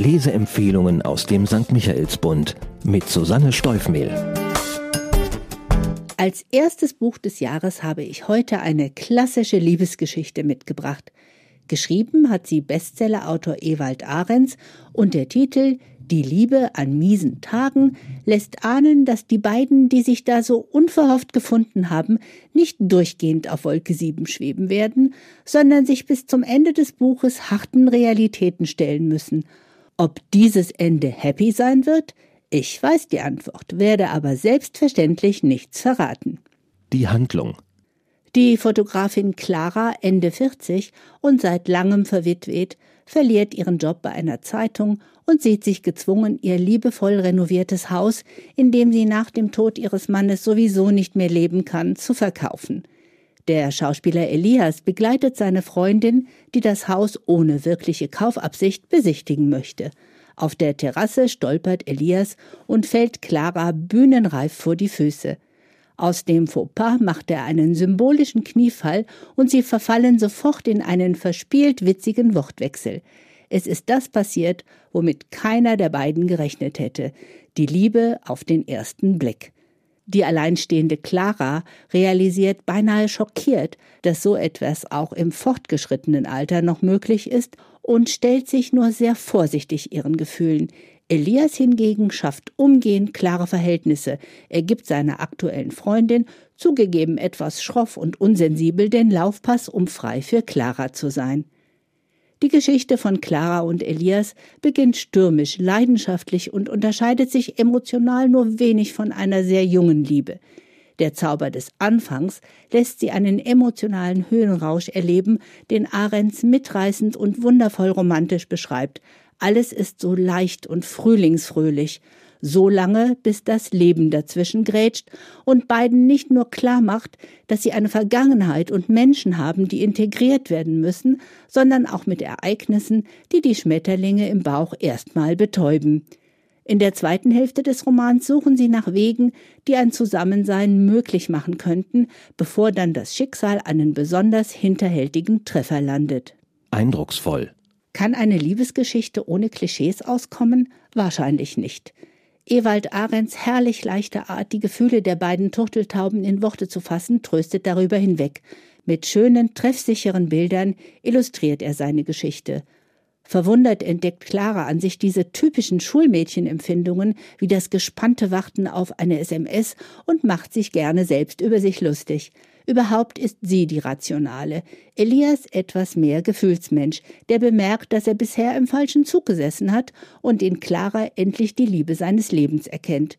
Leseempfehlungen aus dem St. Michaelsbund mit Susanne Steufmehl. Als erstes Buch des Jahres habe ich heute eine klassische Liebesgeschichte mitgebracht. Geschrieben hat sie Bestsellerautor Ewald Ahrens und der Titel Die Liebe an miesen Tagen lässt ahnen, dass die beiden, die sich da so unverhofft gefunden haben, nicht durchgehend auf Wolke 7 schweben werden, sondern sich bis zum Ende des Buches harten Realitäten stellen müssen. Ob dieses Ende happy sein wird, ich weiß die Antwort, werde aber selbstverständlich nichts verraten. Die Handlung. Die Fotografin Clara, Ende 40 und seit langem verwitwet, verliert ihren Job bei einer Zeitung und sieht sich gezwungen, ihr liebevoll renoviertes Haus, in dem sie nach dem Tod ihres Mannes sowieso nicht mehr leben kann, zu verkaufen. Der Schauspieler Elias begleitet seine Freundin, die das Haus ohne wirkliche Kaufabsicht besichtigen möchte. Auf der Terrasse stolpert Elias und fällt Clara bühnenreif vor die Füße. Aus dem Fauxpas macht er einen symbolischen Kniefall und sie verfallen sofort in einen verspielt witzigen Wortwechsel. Es ist das passiert, womit keiner der beiden gerechnet hätte. Die Liebe auf den ersten Blick. Die alleinstehende Clara realisiert beinahe schockiert, dass so etwas auch im fortgeschrittenen Alter noch möglich ist und stellt sich nur sehr vorsichtig ihren Gefühlen. Elias hingegen schafft umgehend klare Verhältnisse. Er gibt seiner aktuellen Freundin, zugegeben etwas schroff und unsensibel, den Laufpass, um frei für Clara zu sein. Die Geschichte von Clara und Elias beginnt stürmisch, leidenschaftlich und unterscheidet sich emotional nur wenig von einer sehr jungen Liebe. Der Zauber des Anfangs lässt sie einen emotionalen Höhenrausch erleben, den Ahrens mitreißend und wundervoll romantisch beschreibt. Alles ist so leicht und frühlingsfröhlich so lange, bis das Leben dazwischen grätscht und beiden nicht nur klar macht, dass sie eine Vergangenheit und Menschen haben, die integriert werden müssen, sondern auch mit Ereignissen, die die Schmetterlinge im Bauch erstmal betäuben. In der zweiten Hälfte des Romans suchen sie nach Wegen, die ein Zusammensein möglich machen könnten, bevor dann das Schicksal einen besonders hinterhältigen Treffer landet. Eindrucksvoll. Kann eine Liebesgeschichte ohne Klischees auskommen? Wahrscheinlich nicht. Ewald Ahrens herrlich leichte Art, die Gefühle der beiden Turteltauben in Worte zu fassen, tröstet darüber hinweg. Mit schönen, treffsicheren Bildern illustriert er seine Geschichte. Verwundert entdeckt Clara an sich diese typischen Schulmädchenempfindungen wie das gespannte Warten auf eine SMS und macht sich gerne selbst über sich lustig. Überhaupt ist sie die Rationale. Elias etwas mehr Gefühlsmensch, der bemerkt, dass er bisher im falschen Zug gesessen hat und in Clara endlich die Liebe seines Lebens erkennt.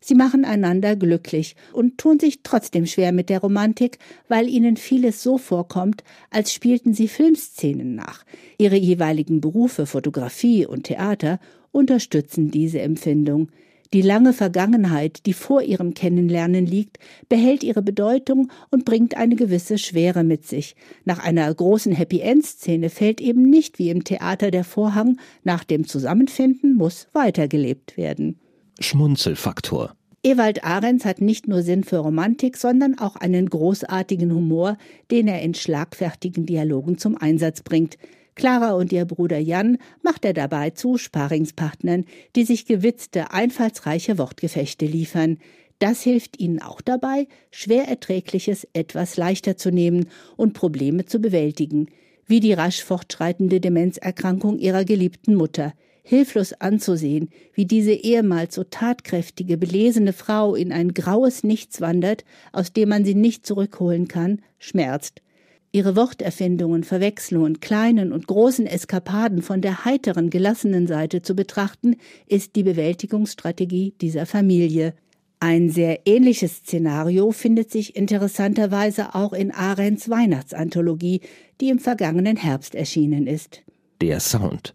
Sie machen einander glücklich und tun sich trotzdem schwer mit der Romantik, weil ihnen vieles so vorkommt, als spielten sie Filmszenen nach. Ihre jeweiligen Berufe Fotografie und Theater unterstützen diese Empfindung. Die lange Vergangenheit, die vor ihrem Kennenlernen liegt, behält ihre Bedeutung und bringt eine gewisse Schwere mit sich. Nach einer großen Happy-End-Szene fällt eben nicht wie im Theater der Vorhang, nach dem Zusammenfinden muss weitergelebt werden. Schmunzelfaktor. Ewald Ahrens hat nicht nur Sinn für Romantik, sondern auch einen großartigen Humor, den er in schlagfertigen Dialogen zum Einsatz bringt. Clara und ihr Bruder Jan macht er dabei zu Sparingspartnern, die sich gewitzte, einfallsreiche Wortgefechte liefern. Das hilft ihnen auch dabei, schwer erträgliches etwas leichter zu nehmen und Probleme zu bewältigen, wie die rasch fortschreitende Demenzerkrankung ihrer geliebten Mutter. Hilflos anzusehen, wie diese ehemals so tatkräftige, belesene Frau in ein graues Nichts wandert, aus dem man sie nicht zurückholen kann, schmerzt. Ihre Worterfindungen, Verwechslungen, kleinen und großen Eskapaden von der heiteren, gelassenen Seite zu betrachten, ist die Bewältigungsstrategie dieser Familie. Ein sehr ähnliches Szenario findet sich interessanterweise auch in Arends Weihnachtsanthologie, die im vergangenen Herbst erschienen ist. Der Sound.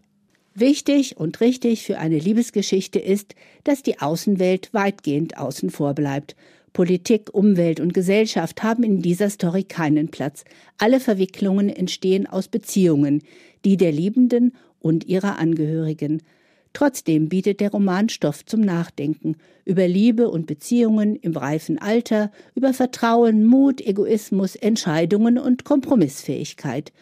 Wichtig und richtig für eine Liebesgeschichte ist, dass die Außenwelt weitgehend außen vor bleibt Politik, Umwelt und Gesellschaft haben in dieser Story keinen Platz. Alle Verwicklungen entstehen aus Beziehungen, die der Liebenden und ihrer Angehörigen. Trotzdem bietet der Roman Stoff zum Nachdenken über Liebe und Beziehungen im reifen Alter, über Vertrauen, Mut, Egoismus, Entscheidungen und Kompromissfähigkeit.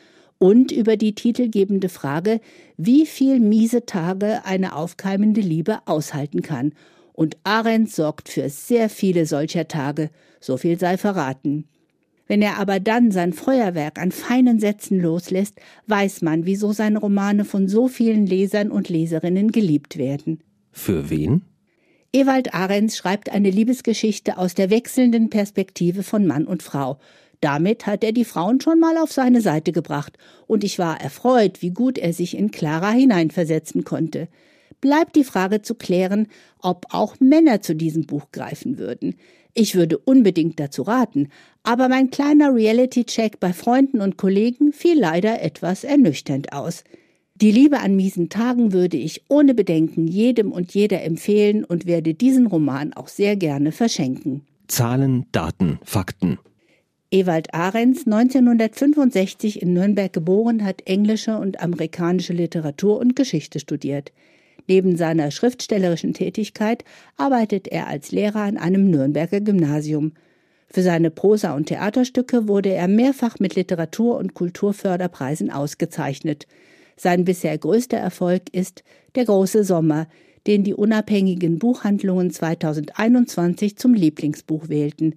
und über die titelgebende Frage, wie viel miese Tage eine aufkeimende Liebe aushalten kann. Und Arendt sorgt für sehr viele solcher Tage, so viel sei verraten. Wenn er aber dann sein Feuerwerk an feinen Sätzen loslässt, weiß man, wieso seine Romane von so vielen Lesern und Leserinnen geliebt werden. Für wen? Ewald Ahrens schreibt eine Liebesgeschichte aus der wechselnden Perspektive von Mann und Frau, damit hat er die Frauen schon mal auf seine Seite gebracht, und ich war erfreut, wie gut er sich in Clara hineinversetzen konnte. Bleibt die Frage zu klären, ob auch Männer zu diesem Buch greifen würden. Ich würde unbedingt dazu raten, aber mein kleiner Reality-Check bei Freunden und Kollegen fiel leider etwas ernüchternd aus. Die Liebe an miesen Tagen würde ich ohne Bedenken jedem und jeder empfehlen und werde diesen Roman auch sehr gerne verschenken. Zahlen, Daten, Fakten. Ewald Ahrens, 1965 in Nürnberg geboren, hat englische und amerikanische Literatur und Geschichte studiert. Neben seiner schriftstellerischen Tätigkeit arbeitet er als Lehrer an einem Nürnberger Gymnasium. Für seine Prosa- und Theaterstücke wurde er mehrfach mit Literatur- und Kulturförderpreisen ausgezeichnet. Sein bisher größter Erfolg ist Der große Sommer, den die unabhängigen Buchhandlungen 2021 zum Lieblingsbuch wählten.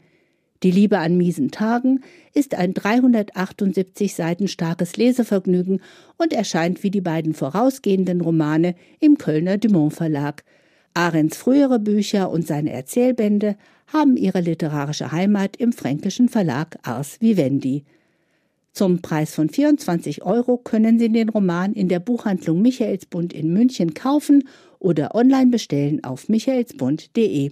Die Liebe an miesen Tagen ist ein 378 Seiten starkes Lesevergnügen und erscheint wie die beiden vorausgehenden Romane im Kölner Dumont Verlag. Ahrens frühere Bücher und seine Erzählbände haben ihre literarische Heimat im fränkischen Verlag Ars Vivendi. Zum Preis von 24 Euro können Sie den Roman in der Buchhandlung Michaelsbund in München kaufen oder online bestellen auf michaelsbund.de.